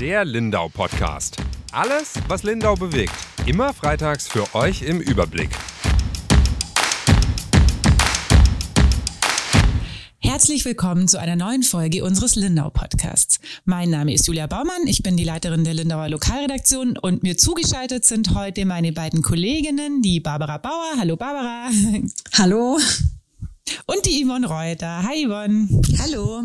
Der Lindau Podcast. Alles, was Lindau bewegt. Immer freitags für euch im Überblick. Herzlich willkommen zu einer neuen Folge unseres Lindau Podcasts. Mein Name ist Julia Baumann, ich bin die Leiterin der Lindauer Lokalredaktion und mir zugeschaltet sind heute meine beiden Kolleginnen, die Barbara Bauer. Hallo Barbara. Hallo. Und die Yvonne Reuter. Hi Yvonne. Hallo.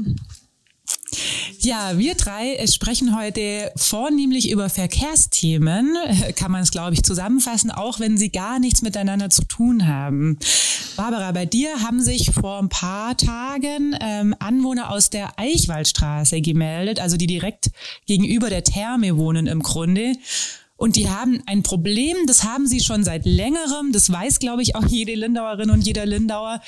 Ja, wir drei sprechen heute vornehmlich über Verkehrsthemen, kann man es, glaube ich, zusammenfassen, auch wenn sie gar nichts miteinander zu tun haben. Barbara, bei dir haben sich vor ein paar Tagen ähm, Anwohner aus der Eichwaldstraße gemeldet, also die direkt gegenüber der Therme wohnen im Grunde. Und die haben ein Problem, das haben sie schon seit längerem, das weiß, glaube ich, auch jede Lindauerin und jeder Lindauer.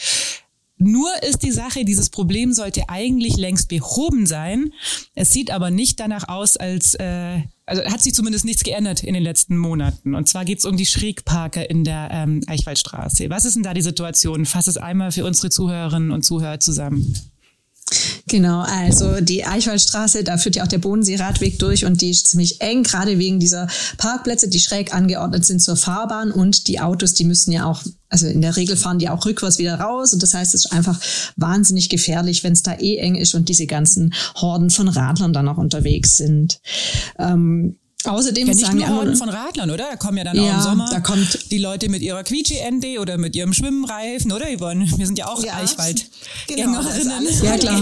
Nur ist die Sache, dieses Problem sollte eigentlich längst behoben sein. Es sieht aber nicht danach aus, als äh, also hat sich zumindest nichts geändert in den letzten Monaten. Und zwar geht es um die Schrägparker in der ähm, Eichwaldstraße. Was ist denn da die Situation? Fass es einmal für unsere Zuhörerinnen und Zuhörer zusammen. Genau, also die Eichwaldstraße, da führt ja auch der Bodenseeradweg durch und die ist ziemlich eng, gerade wegen dieser Parkplätze, die schräg angeordnet sind zur Fahrbahn und die Autos, die müssen ja auch, also in der Regel fahren die auch rückwärts wieder raus und das heißt, es ist einfach wahnsinnig gefährlich, wenn es da eh eng ist und diese ganzen Horden von Radlern dann auch unterwegs sind. Ähm, Außerdem ja, nicht sagen nur Horden von Radlern, oder? Da kommen ja dann ja, auch im Sommer da kommt die Leute mit ihrer Quietsche-Ente oder mit ihrem Schwimmreifen, oder Yvonne? Wir sind ja auch ja, Eichwald-Gängerinnen. Genau, ja, klar.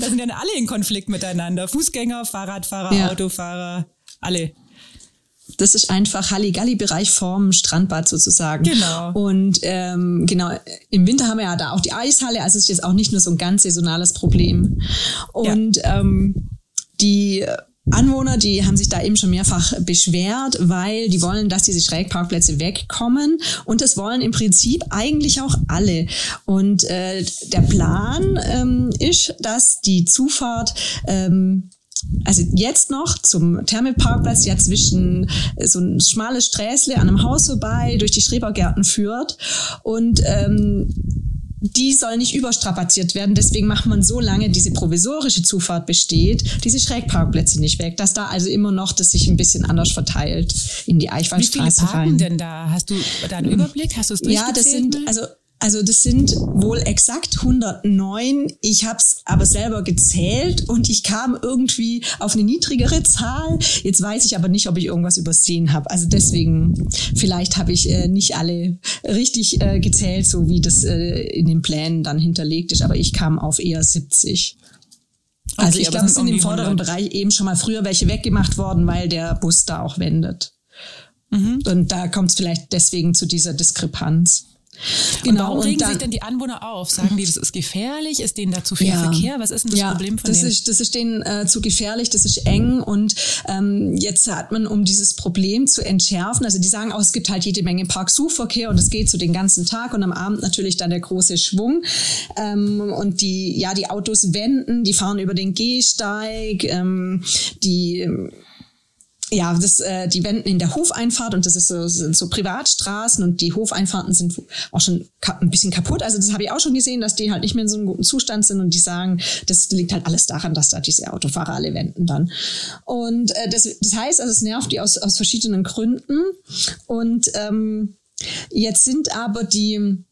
da sind ja alle in Konflikt miteinander. Fußgänger, Fahrradfahrer, ja. Autofahrer, alle. Das ist einfach Halligalli-Bereich vorm Strandbad sozusagen. Genau. Und ähm, genau, im Winter haben wir ja da auch die Eishalle, also es ist jetzt auch nicht nur so ein ganz saisonales Problem. Und ähm, die Anwohner, die haben sich da eben schon mehrfach beschwert, weil die wollen, dass diese Schrägparkplätze wegkommen. Und das wollen im Prinzip eigentlich auch alle. Und äh, der Plan ähm, ist, dass die Zufahrt ähm, also jetzt noch zum Thermelparkplatz, ja zwischen äh, so ein schmales Sträßle an einem Haus vorbei, durch die Schrebergärten führt. Und ähm, die soll nicht überstrapaziert werden. Deswegen macht man so lange diese provisorische Zufahrt besteht, diese Schrägparkplätze nicht weg, dass da also immer noch das sich ein bisschen anders verteilt in die Eichwaldstraße Wie viele parken rein. denn da? Hast du da einen Überblick? Hast du es Ja, das sind also also das sind wohl exakt 109. Ich habe es aber selber gezählt und ich kam irgendwie auf eine niedrigere Zahl. Jetzt weiß ich aber nicht, ob ich irgendwas übersehen habe. Also deswegen, vielleicht habe ich äh, nicht alle richtig äh, gezählt, so wie das äh, in den Plänen dann hinterlegt ist. Aber ich kam auf eher 70. Also Okay, ich aber glaube, es sind im vorderen 100. Bereich eben schon mal früher welche weggemacht worden, weil der Bus da auch wendet. Mhm. Und da kommt es vielleicht deswegen zu dieser Diskrepanz. Genau. Und warum und regen dann- sich denn die Anwohner auf? Sagen die, das ist gefährlich? Ist denen da zu viel Ja. Verkehr? Was ist denn das ja, Problem von das denen? Ist, das ist denen äh, zu gefährlich, das ist eng und ähm, jetzt hat man, um dieses Problem zu entschärfen, also die sagen auch, es gibt halt jede Menge Park-Suchverkehr und es geht so den ganzen Tag und am Abend natürlich dann der große Schwung ähm, und die, ja, die Autos wenden, die fahren über den Gehsteig, ähm, die ja, das, äh, die wenden in der Hofeinfahrt und das ist so, sind so Privatstraßen und die Hofeinfahrten sind auch schon ein bisschen kaputt. Also das habe ich auch schon gesehen, dass die halt nicht mehr in so einem guten Zustand sind und die sagen, das liegt halt alles daran, dass da diese Autofahrer alle wenden dann. Und äh, das, das heißt, also es nervt die aus, aus verschiedenen Gründen. Und ähm, jetzt sind aber die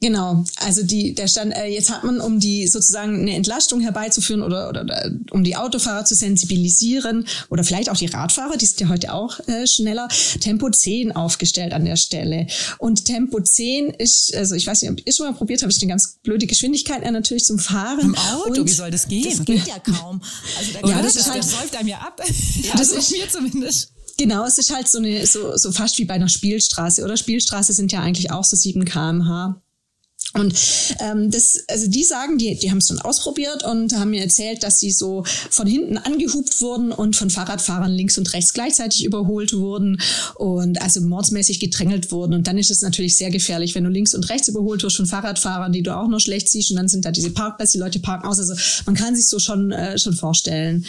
Genau, also die, der Stand, äh, jetzt hat man, um die sozusagen eine Entlastung herbeizuführen oder, oder, oder um die Autofahrer zu sensibilisieren oder vielleicht auch die Radfahrer, die sind ja heute auch äh, schneller, Tempo 10 aufgestellt an der Stelle. Und Tempo 10 ist, also ich weiß nicht, ob ihr schon mal probiert habt, ist eine ganz blöde Geschwindigkeit äh, natürlich zum Fahren. Im Auto, Und wie soll das gehen? Das geht ja kaum. Also da? Ja, das, das ist halt- das läuft einem ja ab. Ja, das das ist- ist mir zumindest. Genau, es ist halt so eine, so, so fast wie bei einer Spielstraße. Oder Spielstraße sind ja eigentlich auch so 7 kmh. Und ähm, das, also die sagen, die, die haben es dann ausprobiert und haben mir erzählt, dass sie so von hinten angehupt wurden und von Fahrradfahrern links und rechts gleichzeitig überholt wurden und also mordsmäßig gedrängelt wurden. Und dann ist es natürlich sehr gefährlich, wenn du links und rechts überholt wirst von Fahrradfahrern, die du auch noch schlecht siehst. Und dann sind da diese Parkplätze, die Leute parken aus. Also man kann sich so schon, äh, schon vorstellen.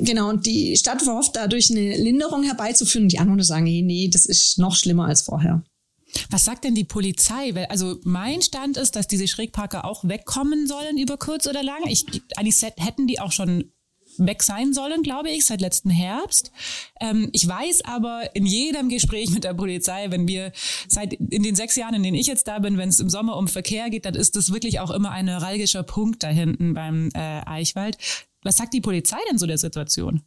Genau, und die Stadt verhofft dadurch eine Linderung herbeizuführen. Die Anwohner sagen, nee, nee, das ist noch schlimmer als vorher. Was sagt denn die Polizei? Also mein Stand ist, dass diese Schrägparker auch wegkommen sollen über kurz oder lang. Ich, eigentlich hätten die auch schon weg sein sollen, glaube ich, seit letzten Herbst. Ähm, ich weiß aber in jedem Gespräch mit der Polizei, wenn wir seit in den sechs Jahren, in denen ich jetzt da bin, wenn es im Sommer um Verkehr geht, dann ist das wirklich auch immer ein neuralgischer Punkt da hinten beim äh, Eichwald. Was sagt die Polizei denn so der Situation?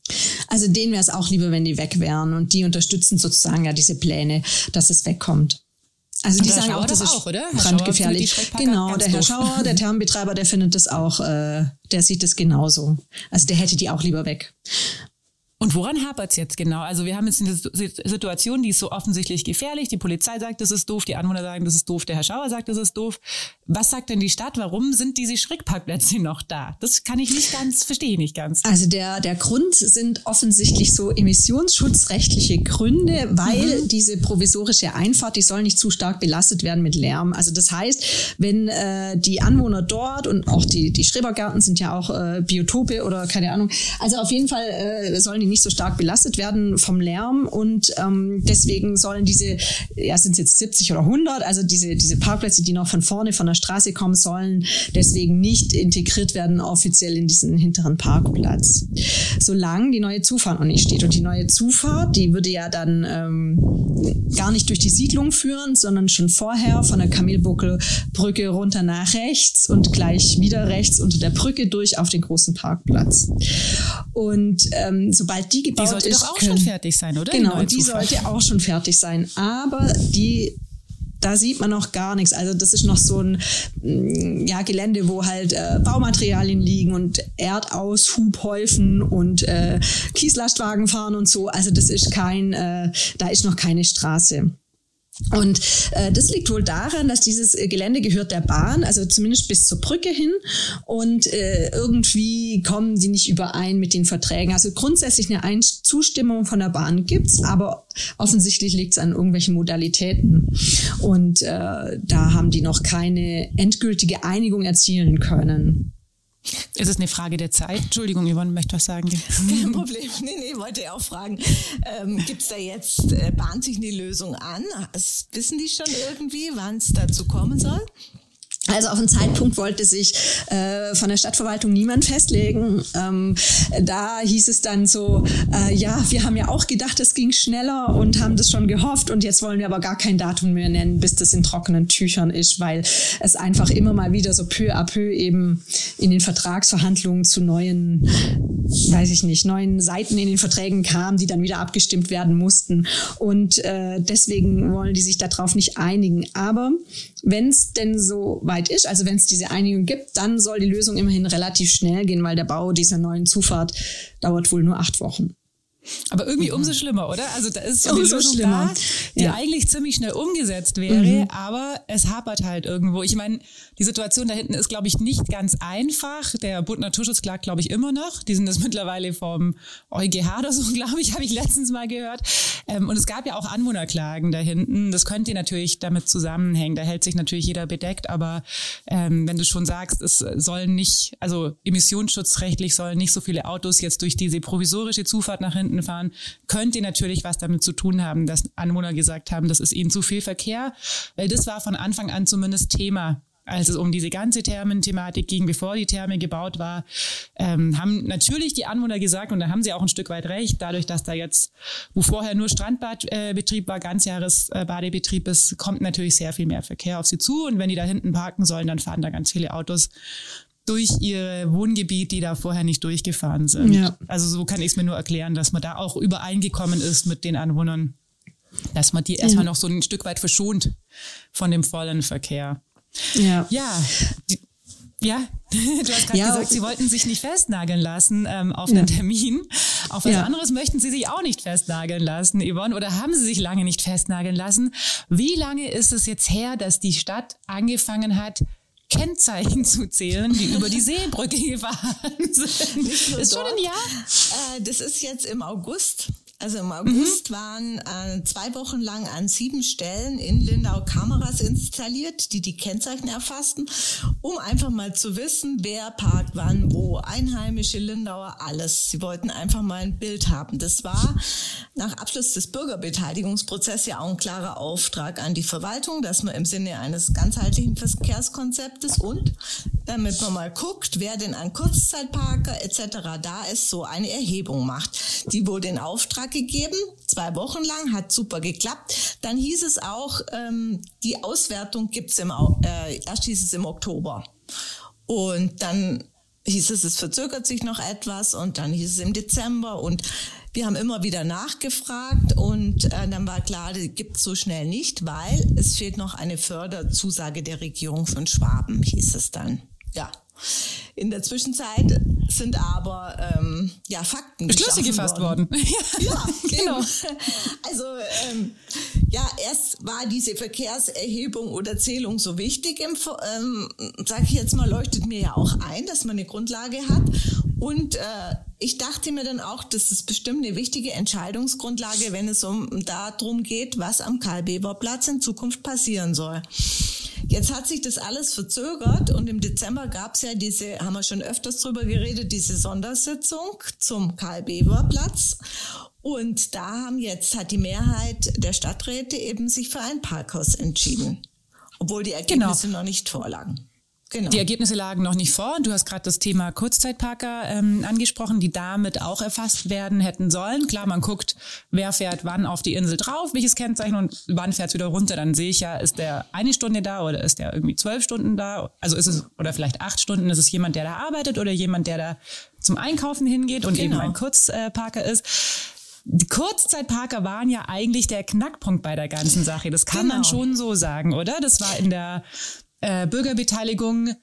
Also denen wäre es auch lieber, wenn die weg wären und die unterstützen sozusagen ja diese Pläne, dass es wegkommt. Also die sagen Schauer auch, das ist auch, oder? brandgefährlich. Genau, der Herr Schauer, der Thermenbetreiber, der findet das auch, äh, der sieht das genauso. Also der hätte die auch lieber weg. Und woran hapert es jetzt genau? Also wir haben jetzt eine Situation, die ist so offensichtlich gefährlich. Die Polizei sagt, das ist doof, die Anwohner sagen, das ist doof, der Herr Schauer sagt, das ist doof. Was sagt denn die Stadt? Warum sind diese Schreckparkplätze noch da? Das kann ich nicht ganz, verstehe ich nicht ganz. Also der, der Grund sind offensichtlich so emissionsschutzrechtliche Gründe, weil mhm. diese provisorische Einfahrt, die soll nicht zu stark belastet werden mit Lärm. Also das heißt, wenn äh, die Anwohner dort und auch die, die Schrebergärten sind ja auch äh, Biotope oder keine Ahnung. Also auf jeden Fall äh, sollen die nicht so stark belastet werden vom Lärm und ähm, deswegen sollen diese, ja sind es jetzt 70 oder 100, also diese, diese Parkplätze, die noch von vorne von der Straße kommen, sollen deswegen nicht integriert werden offiziell in diesen hinteren Parkplatz. Solange die neue Zufahrt noch nicht steht und die neue Zufahrt, die würde ja dann ähm, gar nicht durch die Siedlung führen, sondern schon vorher von der Kamelbuckelbrücke runter nach rechts und gleich wieder rechts unter der Brücke durch auf den großen Parkplatz. Und ähm, sobald sobald die gebaut ist. Die sollte ist, doch auch können, schon fertig sein, oder? Genau, die, die sollte auch schon fertig sein. Aber die da sieht man noch gar nichts. Also das ist noch so ein mm, ja, Gelände, wo halt äh, Baumaterialien liegen und Erdaushubhäufen und äh, Kieslastwagen fahren und so. Also das ist kein, äh, da ist noch keine Straße. Und äh, das liegt wohl daran, dass dieses äh, Gelände gehört der Bahn, also zumindest bis zur Brücke hin. Und äh, irgendwie kommen die nicht überein mit den Verträgen. Also grundsätzlich eine Ein Zustimmung von der Bahn gibt's, aber offensichtlich liegt's an irgendwelchen Modalitäten. Und äh, da haben die noch keine endgültige Einigung erzielen können. Ist es eine Frage der Zeit? Entschuldigung, Yvonne möchte was sagen. Kein Problem. Nee, nee, wollte ich auch fragen. Ähm, Gibt es da jetzt, äh, bahnt sich eine Lösung an? Das wissen die schon irgendwie, wann es dazu kommen soll? Also auf einen Zeitpunkt wollte sich äh, von der Stadtverwaltung niemand festlegen. Ähm, da hieß es dann so, äh, ja, wir haben ja auch gedacht, es ging schneller und haben das schon gehofft und jetzt wollen wir aber gar kein Datum mehr nennen, bis das in trockenen Tüchern ist, weil es einfach immer mal wieder so peu à peu eben in den Vertragsverhandlungen zu neuen, weiß ich nicht, neuen Seiten in den Verträgen kam, die dann wieder abgestimmt werden mussten. Und äh, deswegen wollen die sich darauf nicht einigen. Aber wenn es denn so weit ist, also wenn es diese Einigung gibt, dann soll die Lösung immerhin relativ schnell gehen, weil der Bau dieser neuen Zufahrt dauert wohl nur acht Wochen. Aber irgendwie umso schlimmer, oder? Also da ist so eine Lösung schlimmer. da, die ja. eigentlich ziemlich schnell umgesetzt wäre, mhm. aber es hapert halt irgendwo. Ich meine, die Situation da hinten ist, glaube ich, nicht ganz einfach. Der Bund Naturschutz klagt, glaube ich, immer noch. Die sind das mittlerweile vom EuGH oder so, glaube ich, habe ich letztens mal gehört. Ähm, und es gab ja auch Anwohnerklagen da hinten. Das könnte natürlich damit zusammenhängen. Da hält sich natürlich jeder bedeckt, aber ähm, wenn du schon sagst, es sollen nicht, also emissionsschutzrechtlich sollen nicht so viele Autos jetzt durch diese provisorische Zufahrt nach hinten Stunden fahren, könnte natürlich was damit zu tun haben, dass Anwohner gesagt haben, das ist ihnen zu viel Verkehr, weil das war von Anfang an zumindest Thema. Als es um diese ganze Thermenthematik ging, bevor die Therme gebaut war, ähm, haben natürlich die Anwohner gesagt, und da haben sie auch ein Stück weit recht, dadurch, dass da jetzt, wo vorher nur Strandbadbetrieb äh, war, Ganzjahresbadebetrieb ist, kommt natürlich sehr viel mehr Verkehr auf sie zu. Und wenn die da hinten parken sollen, dann fahren da ganz viele Autos durch ihr Wohngebiet, die da vorher nicht durchgefahren sind. Ja. Also so kann ich es mir nur erklären, dass man da auch übereingekommen ist mit den Anwohnern, dass man die erstmal noch so ein Stück weit verschont von dem vollen Verkehr. Ja. Ja. Die, ja, du hast gerade ja, gesagt, Sie wollten sich nicht festnageln lassen ähm, auf einen Termin. Auf was ja. anderes möchten Sie sich auch nicht festnageln lassen, Yvonne, oder haben Sie sich lange nicht festnageln lassen? Wie lange ist es jetzt her, dass die Stadt angefangen hat, Kennzeichen zu zählen, die über die Seebrücke gefahren sind. Ist schon ein Jahr? Äh, das ist jetzt im August. Also im August mhm. waren äh, zwei Wochen lang an sieben Stellen in Lindau Kameras installiert, die die Kennzeichen erfassten, um einfach mal zu wissen, wer parkt wann, wo, Einheimische, Lindauer, alles. Sie wollten einfach mal ein Bild haben. Das war nach Abschluss des Bürgerbeteiligungsprozesses ja auch ein klarer Auftrag an die Verwaltung, dass man im Sinne eines ganzheitlichen Verkehrskonzeptes und damit man mal guckt, wer denn an Kurzzeitparker etc. da ist, so eine Erhebung macht. Die wurde in Auftrag gegeben, zwei Wochen lang, hat super geklappt. Dann hieß es auch, ähm, die Auswertung gibt's im, äh, erst hieß es im Oktober. Und dann hieß es, es verzögert sich noch etwas und dann hieß es im Dezember und wir haben immer wieder nachgefragt und äh, dann war klar, die gibt es so schnell nicht, weil es fehlt noch eine Förderzusage der Regierung von Schwaben, hieß es dann ja. In der Zwischenzeit sind aber ähm, ja Fakten Beschlüsse gefasst worden. worden. ja, genau. Also ähm, ja, erst war diese Verkehrserhebung oder Zählung so wichtig. Ähm, sag ich jetzt mal, leuchtet mir ja auch ein, dass man eine Grundlage hat. Und äh, ich dachte mir dann auch, das ist bestimmt eine wichtige Entscheidungsgrundlage, wenn es um darum geht, was am Karl-Beber-Platz in Zukunft passieren soll. Jetzt hat sich das alles verzögert und im Dezember gab es ja diese, haben wir schon öfters drüber geredet, diese Sondersitzung zum Karl-Beber-Platz. Und da haben jetzt, hat die Mehrheit der Stadträte eben sich für ein Parkhaus entschieden. Obwohl die Ergebnisse genau. noch nicht vorlagen. Genau. Die Ergebnisse lagen noch nicht vor. Du hast gerade das Thema Kurzzeitparker ähm, angesprochen, die damit auch erfasst werden hätten sollen. Klar, man guckt, wer fährt wann auf die Insel drauf, welches Kennzeichen und wann fährt es wieder runter. Dann sehe ich ja, ist der eine Stunde da oder ist der irgendwie zwölf Stunden da? Also ist es, oder vielleicht acht Stunden, ist es jemand, der da arbeitet oder jemand, der da zum Einkaufen hingeht und genau. eben ein Kurzparker ist. Die Kurzzeitparker waren ja eigentlich der Knackpunkt bei der ganzen Sache. Das kann genau. man schon so sagen, oder? Das war in der äh, Bürgerbeteiligung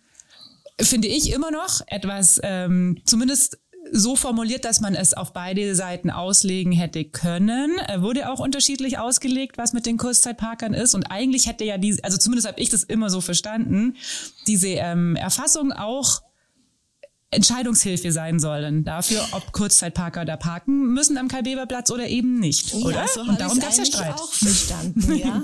finde ich immer noch etwas, ähm, zumindest so formuliert, dass man es auf beide Seiten auslegen hätte können. Er wurde auch unterschiedlich ausgelegt, was mit den Kurzzeitparkern ist. Und eigentlich hätte ja diese, also zumindest habe ich das immer so verstanden, diese ähm, Erfassung auch Entscheidungshilfe sein sollen dafür, ob Kurzzeitparker da parken müssen am Karl-Beber-Platz oder eben nicht, ja, oder? So Und darum gab es ja Streit. auch verstanden, ja.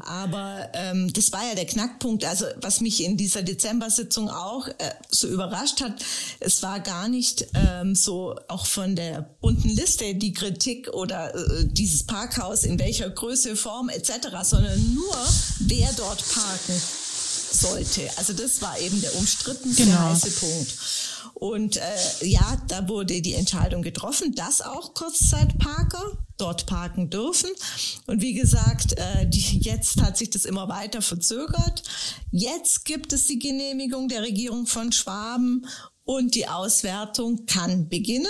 Aber ähm, das war ja der Knackpunkt. Also was mich in dieser Dezember-Sitzung auch äh, so überrascht hat, es war gar nicht ähm, so auch von der bunten Liste die Kritik oder äh, dieses Parkhaus in welcher Größe, Form etc., sondern nur wer dort parken sollte. Also das war eben der umstrittenste genau. heiße Punkt. Und äh, ja, da wurde die Entscheidung getroffen, dass auch Kurzzeitparker dort parken dürfen. Und wie gesagt, äh, die, jetzt hat sich das immer weiter verzögert. Jetzt gibt es die Genehmigung der Regierung von Schwaben und die Auswertung kann beginnen.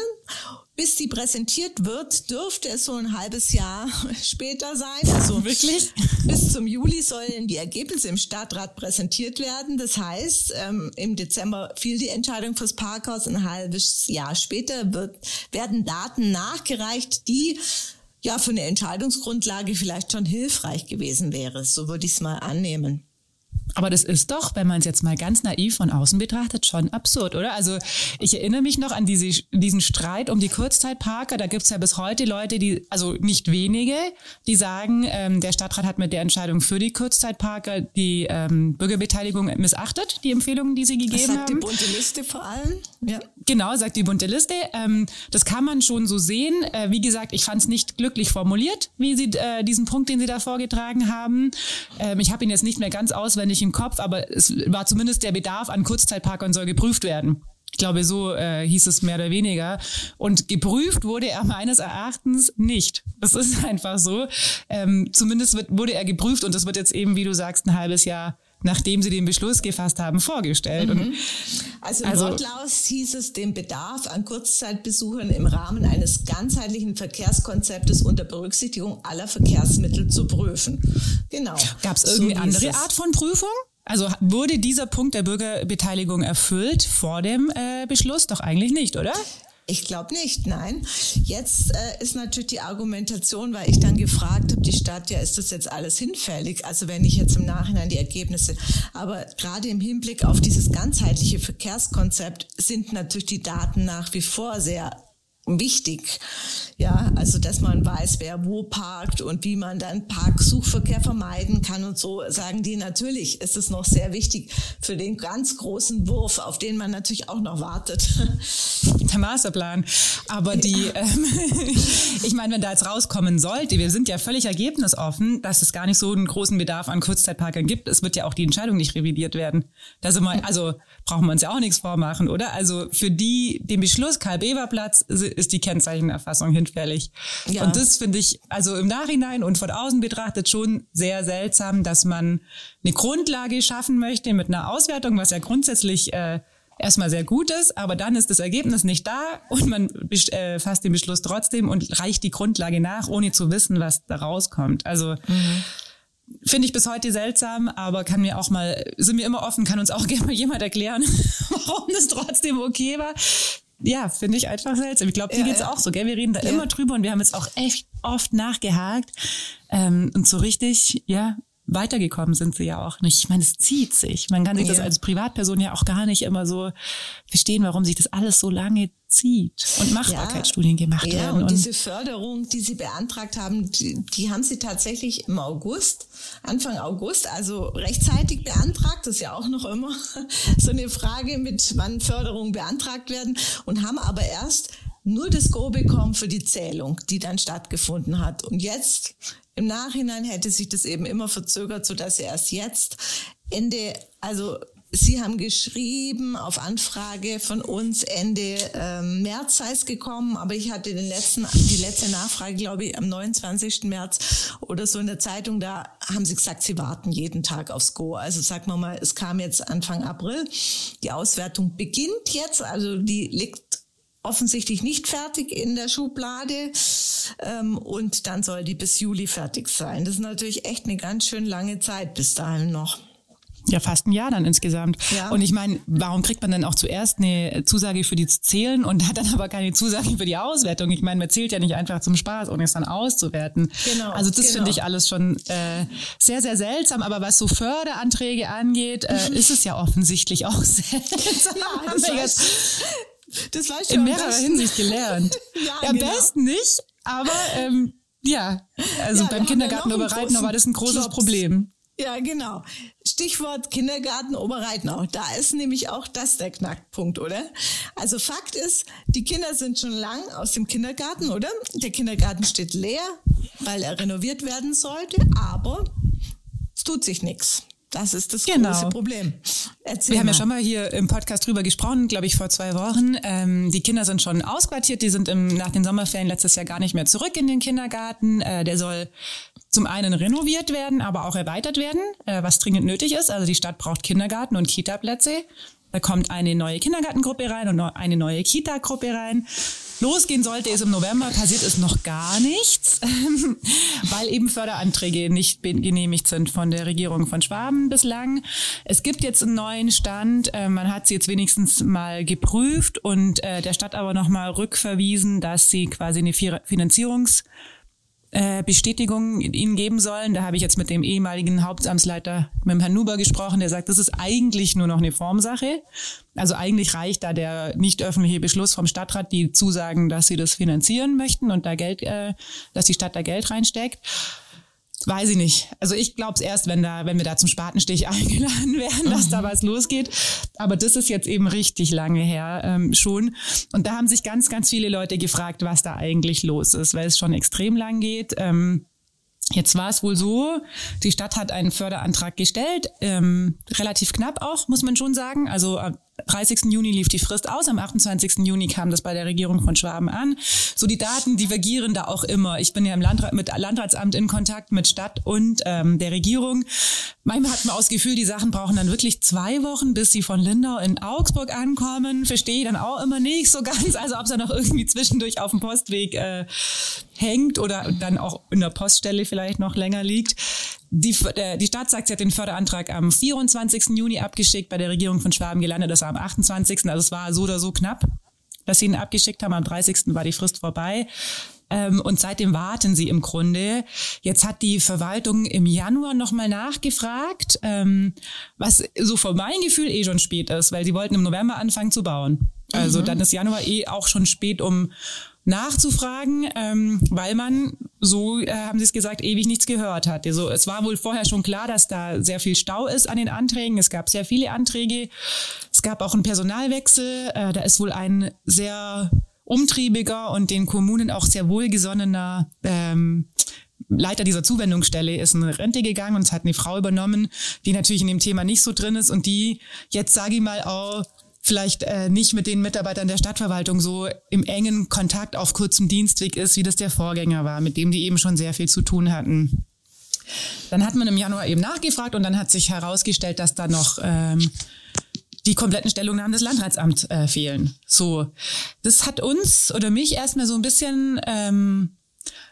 Bis die präsentiert wird, dürfte es so ein halbes Jahr später sein. Also wirklich? Bis zum Juli sollen die Ergebnisse im Stadtrat präsentiert werden. Das heißt, ähm, im Dezember fiel die Entscheidung fürs Parkhaus. Ein halbes Jahr später wird, werden Daten nachgereicht, die ja für eine Entscheidungsgrundlage vielleicht schon hilfreich gewesen wäre. So würde ich es mal annehmen. Aber das ist doch, wenn man es jetzt mal ganz naiv von außen betrachtet, schon absurd, oder? Also ich erinnere mich noch an diese, diesen Streit um die Kurzzeitparker. Da gibt's ja bis heute Leute, die, also nicht wenige, die sagen, ähm, der Stadtrat hat mit der Entscheidung für die Kurzzeitparker die ähm, Bürgerbeteiligung missachtet, die Empfehlungen, die sie gegeben das sagt haben. die bunte Liste vor allem. Ja. Genau, sagt die bunte Liste. Ähm, das kann man schon so sehen. Äh, wie gesagt, ich fand es nicht glücklich formuliert, wie sie äh, diesen Punkt, den sie da vorgetragen haben. Ähm, ich habe ihn jetzt nicht mehr ganz auswendig im Kopf, aber es war zumindest der Bedarf an Kurzzeitparkern soll geprüft werden. Ich glaube, so äh, hieß es mehr oder weniger. Und geprüft wurde er meines Erachtens nicht. Das ist einfach so. Ähm, zumindest wird, wurde er geprüft und das wird jetzt eben, wie du sagst, ein halbes Jahr nachdem sie den Beschluss gefasst haben, vorgestellt. Mhm. Und also, also Wortlaus hieß es, den Bedarf an Kurzzeitbesuchern im Rahmen eines ganzheitlichen Verkehrskonzeptes unter Berücksichtigung aller Verkehrsmittel zu prüfen. Genau. Gab es irgendeine so andere Art von Prüfung? Also wurde dieser Punkt der Bürgerbeteiligung erfüllt vor dem äh, Beschluss? Doch eigentlich nicht, oder? Ich glaube nicht, nein. Jetzt äh, ist natürlich die Argumentation, weil ich dann gefragt habe, die Stadt, ja, ist das jetzt alles hinfällig? Also wenn ich jetzt im Nachhinein die Ergebnisse, aber gerade im Hinblick auf dieses ganzheitliche Verkehrskonzept sind natürlich die Daten nach wie vor sehr wichtig. Ja, also dass man weiß, wer wo parkt und wie man dann Parksuchverkehr vermeiden kann und so sagen die natürlich ist es noch sehr wichtig für den ganz großen Wurf, auf den man natürlich auch noch wartet. der Masterplan. Aber die, ähm, ich meine, wenn da jetzt rauskommen sollte, wir sind ja völlig ergebnisoffen, dass es gar nicht so einen großen Bedarf an Kurzzeitparkern gibt. Es wird ja auch die Entscheidung nicht revidiert werden. Da sind wir, also brauchen wir uns ja auch nichts vormachen, oder? Also für die, den Beschluss Karl-Bever-Platz ist die Kennzeichenerfassung hinfällig. Ja. Und das finde ich, also im Nachhinein und von außen betrachtet schon sehr seltsam, dass man eine Grundlage schaffen möchte mit einer Auswertung, was ja grundsätzlich äh, erstmal sehr gut ist, aber dann ist das Ergebnis nicht da und man äh, fasst den Beschluss trotzdem und reicht die Grundlage nach, ohne zu wissen, was da rauskommt. Also mhm. Finde ich bis heute seltsam, aber kann mir auch mal, sind mir immer offen, kann uns auch gerne mal jemand erklären, warum das trotzdem okay war. Ja, finde ich einfach seltsam. Ich glaube, dir ja, geht's ja. auch so, gell? Wir reden da ja. immer drüber und wir haben jetzt auch echt oft nachgehakt. Ähm, und so richtig, ja, weitergekommen sind sie ja auch nicht. Ich meine, es zieht sich. Man kann sich das als Privatperson ja auch gar nicht immer so verstehen, warum sich das alles so lange zieht und Machbarkeitsstudien ja, gemacht ja, werden. Und, und diese Förderung, die Sie beantragt haben, die, die, haben Sie tatsächlich im August, Anfang August, also rechtzeitig beantragt. Das ist ja auch noch immer so eine Frage, mit wann Förderungen beantragt werden und haben aber erst nur das Go bekommen für die Zählung, die dann stattgefunden hat. Und jetzt im Nachhinein hätte sich das eben immer verzögert, so dass sie erst jetzt Ende, also Sie haben geschrieben auf Anfrage von uns Ende ähm, März sei es gekommen, aber ich hatte den letzten, die letzte Nachfrage, glaube ich, am 29. März oder so in der Zeitung, da haben sie gesagt, sie warten jeden Tag aufs Go. Also sagen wir mal, es kam jetzt Anfang April. Die Auswertung beginnt jetzt, also die liegt offensichtlich nicht fertig in der Schublade ähm, und dann soll die bis Juli fertig sein. Das ist natürlich echt eine ganz schön lange Zeit bis dahin noch. Ja, fast ein Jahr dann insgesamt. Ja. Und ich meine, warum kriegt man dann auch zuerst eine Zusage für die Zählen und hat dann aber keine Zusage für die Auswertung? Ich meine, man zählt ja nicht einfach zum Spaß, ohne es dann auszuwerten. Genau. Also das genau. finde ich alles schon äh, sehr, sehr seltsam. Aber was so Förderanträge angeht, äh, ist es ja offensichtlich auch seltsam. Ja, das weiß, das weiß in mehrerer Hinsicht gelernt. ja, Am genau. besten nicht, aber ähm, ja, also ja, beim Kindergarten Oberreitner war das ein großes Klops. Problem. Ja, genau. Stichwort Kindergarten Oberreitnau. Da ist nämlich auch das der Knackpunkt, oder? Also Fakt ist, die Kinder sind schon lang aus dem Kindergarten, oder? Der Kindergarten steht leer, weil er renoviert werden sollte, aber es tut sich nichts. Das ist das genau. große Problem. Erzähl Wir haben ja schon mal hier im Podcast drüber gesprochen, glaube ich, vor zwei Wochen. Ähm, die Kinder sind schon ausquartiert, die sind im, nach den Sommerferien letztes Jahr gar nicht mehr zurück in den Kindergarten. Äh, der soll zum einen renoviert werden, aber auch erweitert werden, äh, was dringend nötig ist. Also die Stadt braucht Kindergarten und Kita-Plätze. Da kommt eine neue Kindergartengruppe rein und eine neue Kita-Gruppe rein. Losgehen sollte es im November, passiert ist noch gar nichts, weil eben Förderanträge nicht genehmigt sind von der Regierung von Schwaben bislang. Es gibt jetzt einen neuen Stand, äh, man hat sie jetzt wenigstens mal geprüft und äh, der Stadt aber nochmal rückverwiesen, dass sie quasi eine Finanzierungs- äh, Bestätigung ihnen geben sollen. Da habe ich jetzt mit dem ehemaligen Hauptamtsleiter, mit dem Herrn Nuber gesprochen, der sagt, das ist eigentlich nur noch eine Formsache. Also eigentlich reicht da der nicht öffentliche Beschluss vom Stadtrat, die zusagen, dass sie das finanzieren möchten und da Geld, äh, dass die Stadt da Geld reinsteckt. Weiß ich nicht. Also ich glaube es erst, wenn da, wenn wir da zum Spatenstich eingeladen werden, dass mhm. da was losgeht. Aber das ist jetzt eben richtig lange her ähm, schon. Und da haben sich ganz, ganz viele Leute gefragt, was da eigentlich los ist, weil es schon extrem lang geht. Ähm, Jetzt war es wohl so, die Stadt hat einen Förderantrag gestellt, ähm, relativ knapp auch, muss man schon sagen. Also 30. Juni lief die Frist aus, am 28. Juni kam das bei der Regierung von Schwaben an. So die Daten divergieren da auch immer. Ich bin ja im Landrat, mit Landratsamt in Kontakt mit Stadt und ähm, der Regierung. Manchmal hat man auch das Gefühl, die Sachen brauchen dann wirklich zwei Wochen, bis sie von Lindau in Augsburg ankommen. Verstehe ich dann auch immer nicht so ganz. Also ob dann noch irgendwie zwischendurch auf dem Postweg äh, hängt oder dann auch in der Poststelle vielleicht noch länger liegt. Die, äh, die Stadt sagt, sie hat den Förderantrag am 24. Juni abgeschickt, bei der Regierung von Schwaben gelandet, das war am 28. Also es war so oder so knapp, dass sie ihn abgeschickt haben. Am 30. war die Frist vorbei. Ähm, und seitdem warten sie im Grunde. Jetzt hat die Verwaltung im Januar nochmal nachgefragt, ähm, was so vor meinem Gefühl eh schon spät ist, weil sie wollten im November anfangen zu bauen. Also mhm. dann ist Januar eh auch schon spät, um nachzufragen, ähm, weil man, so äh, haben sie es gesagt, ewig nichts gehört hat. Also es war wohl vorher schon klar, dass da sehr viel Stau ist an den Anträgen. Es gab sehr viele Anträge. Es gab auch einen Personalwechsel. Äh, da ist wohl ein sehr umtriebiger und den Kommunen auch sehr wohlgesonnener ähm, Leiter dieser Zuwendungsstelle ist in Rente gegangen und es hat eine Frau übernommen, die natürlich in dem Thema nicht so drin ist und die jetzt, sage ich mal, auch vielleicht äh, nicht mit den Mitarbeitern der Stadtverwaltung so im engen Kontakt auf kurzem Dienstweg ist, wie das der Vorgänger war, mit dem die eben schon sehr viel zu tun hatten. Dann hat man im Januar eben nachgefragt und dann hat sich herausgestellt, dass da noch ähm, die kompletten Stellungnahmen des Landratsamts äh, fehlen. So, das hat uns oder mich erstmal so ein bisschen ähm,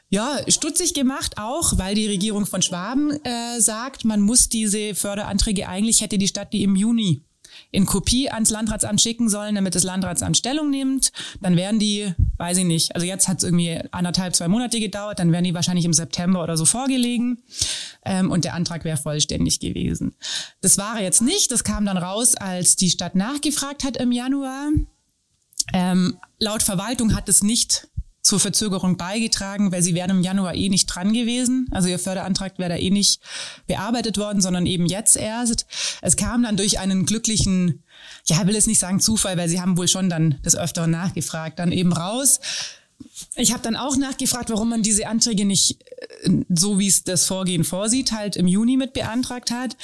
ja, stutzig gemacht auch, weil die Regierung von Schwaben äh, sagt, man muss diese Förderanträge eigentlich hätte die Stadt die im Juni in Kopie ans Landratsamt schicken sollen, damit das Landratsamt Stellung nimmt. Dann wären die, weiß ich nicht, also jetzt hat es irgendwie anderthalb, zwei Monate gedauert, dann wären die wahrscheinlich im September oder so vorgelegen ähm, und der Antrag wäre vollständig gewesen. Das war jetzt nicht, das kam dann raus, als die Stadt nachgefragt hat im Januar. Ähm, laut Verwaltung hat es nicht zur Verzögerung beigetragen, weil sie wären im Januar eh nicht dran gewesen. Also ihr Förderantrag wäre da eh nicht bearbeitet worden, sondern eben jetzt erst. Es kam dann durch einen glücklichen, ja, will es nicht sagen Zufall, weil sie haben wohl schon dann des Öfteren nachgefragt, dann eben raus. Ich habe dann auch nachgefragt, warum man diese Anträge nicht äh, so, wie es das Vorgehen vorsieht, halt im Juni mit beantragt hat.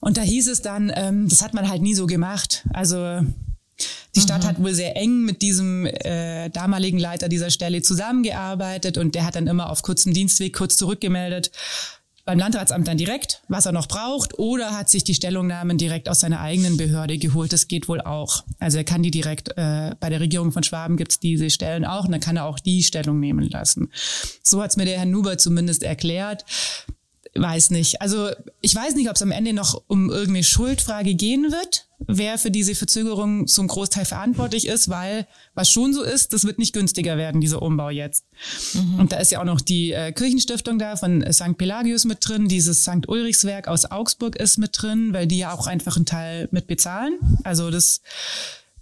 Und da hieß es dann, ähm, das hat man halt nie so gemacht. Also die Stadt mhm. hat wohl sehr eng mit diesem äh, damaligen Leiter dieser Stelle zusammengearbeitet und der hat dann immer auf kurzem Dienstweg kurz zurückgemeldet beim Landratsamt dann direkt, was er noch braucht, oder hat sich die Stellungnahmen direkt aus seiner eigenen Behörde geholt. Das geht wohl auch. Also er kann die direkt, äh, bei der Regierung von Schwaben gibt's diese Stellen auch und dann kann er auch die Stellung nehmen lassen. So hat's mir der Herr Nuber zumindest erklärt weiß nicht. Also ich weiß nicht, ob es am Ende noch um irgendeine Schuldfrage gehen wird, wer für diese Verzögerung zum Großteil verantwortlich ist, weil was schon so ist, das wird nicht günstiger werden, dieser Umbau jetzt. Mhm. Und da ist ja auch noch die äh, Kirchenstiftung da von St. Pelagius mit drin, dieses St. Ulrichswerk aus Augsburg ist mit drin, weil die ja auch einfach einen Teil mit bezahlen. Also das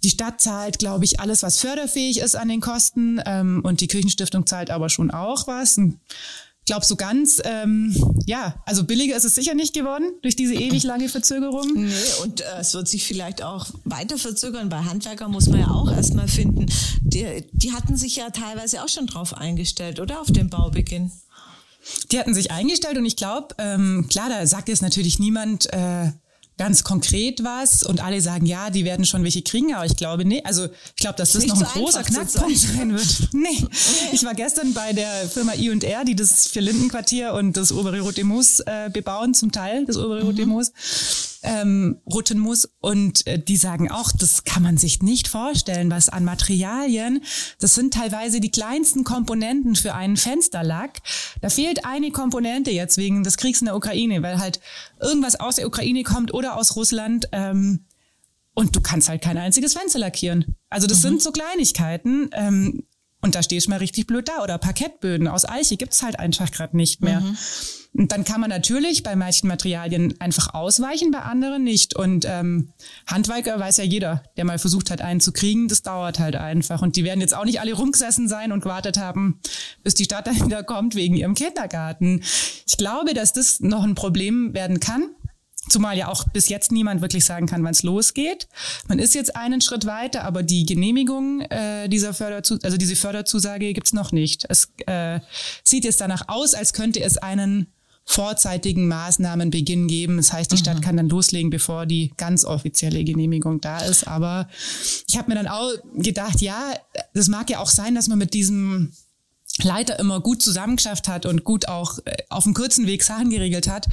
die Stadt zahlt, glaube ich, alles, was förderfähig ist an den Kosten ähm, und die Kirchenstiftung zahlt aber schon auch was. Und glaube so ganz, ähm, ja, also billiger ist es sicher nicht geworden durch diese ewig lange Verzögerung. Nee, und äh, es wird sich vielleicht auch weiter verzögern. Bei Handwerkern muss man ja auch erstmal finden. Die, die hatten sich ja teilweise auch schon drauf eingestellt, oder? Auf den Baubeginn. Die hatten sich eingestellt und ich glaube, ähm, klar, da sagt jetzt natürlich niemand, äh, ganz konkret was und alle sagen, ja, die werden schon welche kriegen, aber ich glaube nee, also ich glaube, dass das noch ein so großer Knackpunkt sein wird. Nee. Ich war gestern bei der Firma I&R, die das für Lindenquartier und das obere Rote Moos äh, bebauen, zum Teil das obere Rote mhm. Moos ähm, rutten muss. Und äh, die sagen auch, das kann man sich nicht vorstellen, was an Materialien, das sind teilweise die kleinsten Komponenten für einen Fensterlack. Da fehlt eine Komponente jetzt wegen des Kriegs in der Ukraine, weil halt irgendwas aus der Ukraine kommt oder aus Russland. Ähm, und du kannst halt kein einziges Fenster lackieren. Also das mhm. sind so Kleinigkeiten. Ähm, und da stehst du mal richtig blöd da. Oder Parkettböden aus Eiche gibt's halt einfach gerade nicht mehr. Mhm. Und dann kann man natürlich bei manchen Materialien einfach ausweichen, bei anderen nicht. Und ähm, Handwerker weiß ja jeder, der mal versucht hat, einen zu kriegen, das dauert halt einfach. Und die werden jetzt auch nicht alle rumgesessen sein und gewartet haben, bis die Stadt dann wieder kommt wegen ihrem Kindergarten. Ich glaube, dass das noch ein Problem werden kann. Zumal ja auch bis jetzt niemand wirklich sagen kann, wann es losgeht. Man ist jetzt einen Schritt weiter, aber die Genehmigung äh, dieser Förderzu also diese Förderzusage gibt's noch nicht. Es äh, sieht jetzt danach aus, als könnte es einen vorzeitigen Maßnahmenbeginn geben. Das heißt, die Stadt mhm. kann dann loslegen, bevor die ganz offizielle Genehmigung da ist. Aber ich habe mir dann auch gedacht, ja, das mag ja auch sein, dass man mit diesem Leiter immer gut zusammengeschafft hat und gut auch äh, auf dem kurzen Weg Sachen geregelt hat.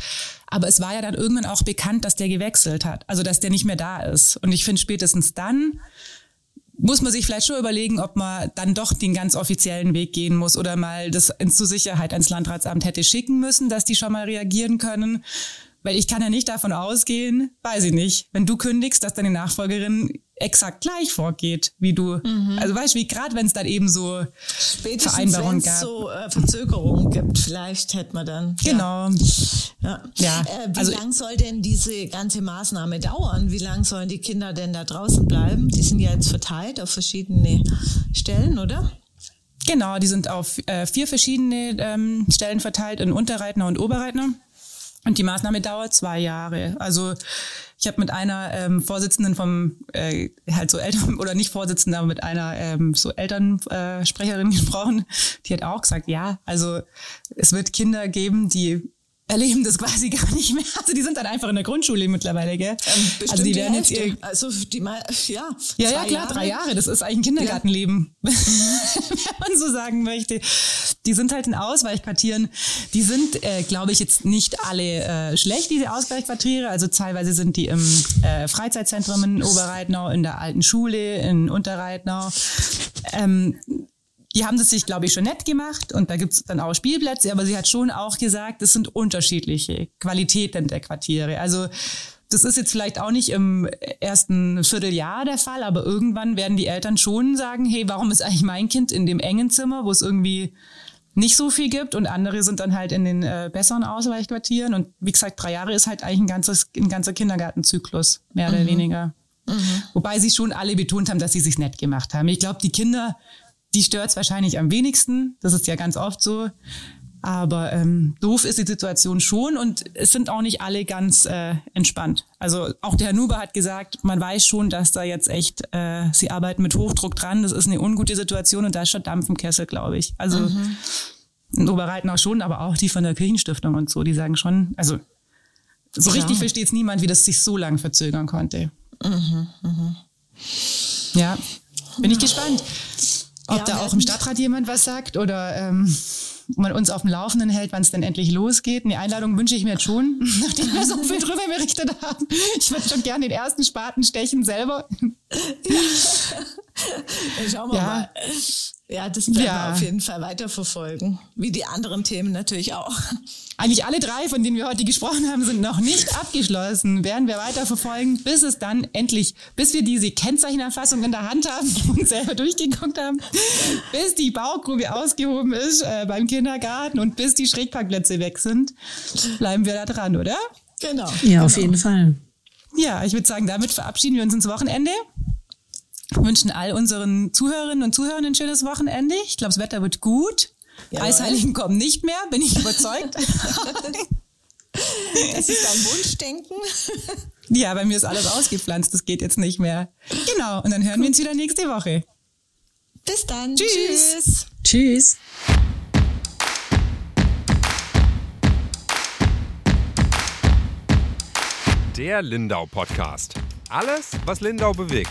Aber es war ja dann irgendwann auch bekannt, dass der gewechselt hat. Also, dass der nicht mehr da ist. Und ich finde spätestens dann muss man sich vielleicht schon überlegen, ob man dann doch den ganz offiziellen Weg gehen muss oder mal das zur Sicherheit ans Landratsamt hätte schicken müssen, dass die schon mal reagieren können. Weil ich kann ja nicht davon ausgehen, weiß ich nicht, wenn du kündigst, dass deine Nachfolgerin exakt gleich vorgeht, wie du. Mhm. Also weißt du, wie gerade wenn es dann eben so Spätestens Vereinbarungen gab. so äh, Verzögerungen gibt, vielleicht hätte man dann. Genau. Ja. ja. ja. Äh, wie also, lang soll denn diese ganze Maßnahme dauern? Wie lang sollen die Kinder denn da draußen bleiben? Die sind ja jetzt verteilt auf verschiedene Stellen, oder? Genau, die sind auf äh, vier verschiedene ähm, Stellen verteilt in Unterreitner und Oberreitner. Und die Maßnahme dauert zwei Jahre. Also ich habe mit einer ähm, Vorsitzenden vom, äh, halt so Eltern, oder nicht Vorsitzende, aber mit einer ähm, so Elternsprecherin gesprochen, die hat auch gesagt, ja, also es wird Kinder geben, die erleben das quasi gar nicht mehr. Also die sind dann einfach in der Grundschule mittlerweile, gell? Ähm, also die werden jetzt ihr, also die mal, ja. Ja, ja, klar, Jahre. drei Jahre. Das ist eigentlich ein Kindergartenleben, ja. wenn man so sagen möchte. Die sind halt in Ausweichquartieren. Die sind, äh, glaube ich, jetzt nicht alle äh, schlecht, diese Ausweichquartiere. Also teilweise sind die im äh, Freizeitzentrum in Oberreitnau, in der alten Schule, in Unterreitnau. Ähm, die haben das sich, glaube ich, schon nett gemacht und da gibt's dann auch Spielplätze, aber sie hat schon auch gesagt, es sind unterschiedliche Qualitäten der Quartiere. Also das ist jetzt vielleicht auch nicht im ersten Vierteljahr der Fall, aber irgendwann werden die Eltern schon sagen, hey, warum ist eigentlich mein Kind in dem engen Zimmer, wo es irgendwie nicht so viel gibt und andere sind dann halt in den äh, besseren Ausweichquartieren und wie gesagt, drei Jahre ist halt eigentlich ein, ganzes, ein ganzer Kindergartenzyklus, mehr mhm. oder weniger. Mhm. Wobei sie schon alle betont haben, dass sie sich nett gemacht haben. Ich glaube, die Kinder die stört es wahrscheinlich am wenigsten. Das ist ja ganz oft so. Aber ähm, doof ist die Situation schon und es sind auch nicht alle ganz äh, entspannt. Also auch der Herr Nuber hat gesagt, man weiß schon, dass da jetzt echt, äh, sie arbeiten mit Hochdruck dran, das ist eine ungute Situation und da ist schon Dampf im Kessel, glaube ich. Also mhm. in Oberreiten auch schon, aber auch die von der Kirchenstiftung und so, die sagen schon, also so richtig versteht es niemand, wie das sich so lang verzögern konnte. Mhm, mh. Ja, bin ich gespannt. Ob ja, da auch im Stadtrat jemand was sagt oder ähm, man uns auf dem Laufenden hält, wann es denn endlich losgeht. Eine Einladung wünsche ich mir jetzt schon, nachdem wir so viel drüber berichtet haben. Ich würde schon gerne den ersten Spaten stechen selber. Ja. Schauen wir ja. mal. Ja, das werden ja. wir auf jeden Fall weiterverfolgen. Wie die anderen Themen natürlich auch. Eigentlich alle drei, von denen wir heute gesprochen haben, sind noch nicht abgeschlossen. Werden wir weiterverfolgen, bis es dann endlich, bis wir diese Kennzeichenerfassung in der Hand haben und selber durchgeguckt haben, bis die Baugrube ausgehoben ist äh, beim Kindergarten und bis die Schrägparkplätze weg sind, bleiben wir da dran, oder? Genau. Ja, genau. auf jeden Fall. Ja, ich würde sagen, damit verabschieden wir uns ins Wochenende wünschen all unseren Zuhörerinnen und Zuhörern ein schönes Wochenende. Ich glaube, das Wetter wird gut. Jawohl. Eisheiligen kommen nicht mehr, bin ich überzeugt. das ist dein Wunschdenken. Ja, bei mir ist alles ausgepflanzt, das geht jetzt nicht mehr. Genau, und dann hören Gut. wir uns wieder nächste Woche. Bis dann. Tschüss. Tschüss. Der Lindau Podcast. Alles, was Lindau bewegt.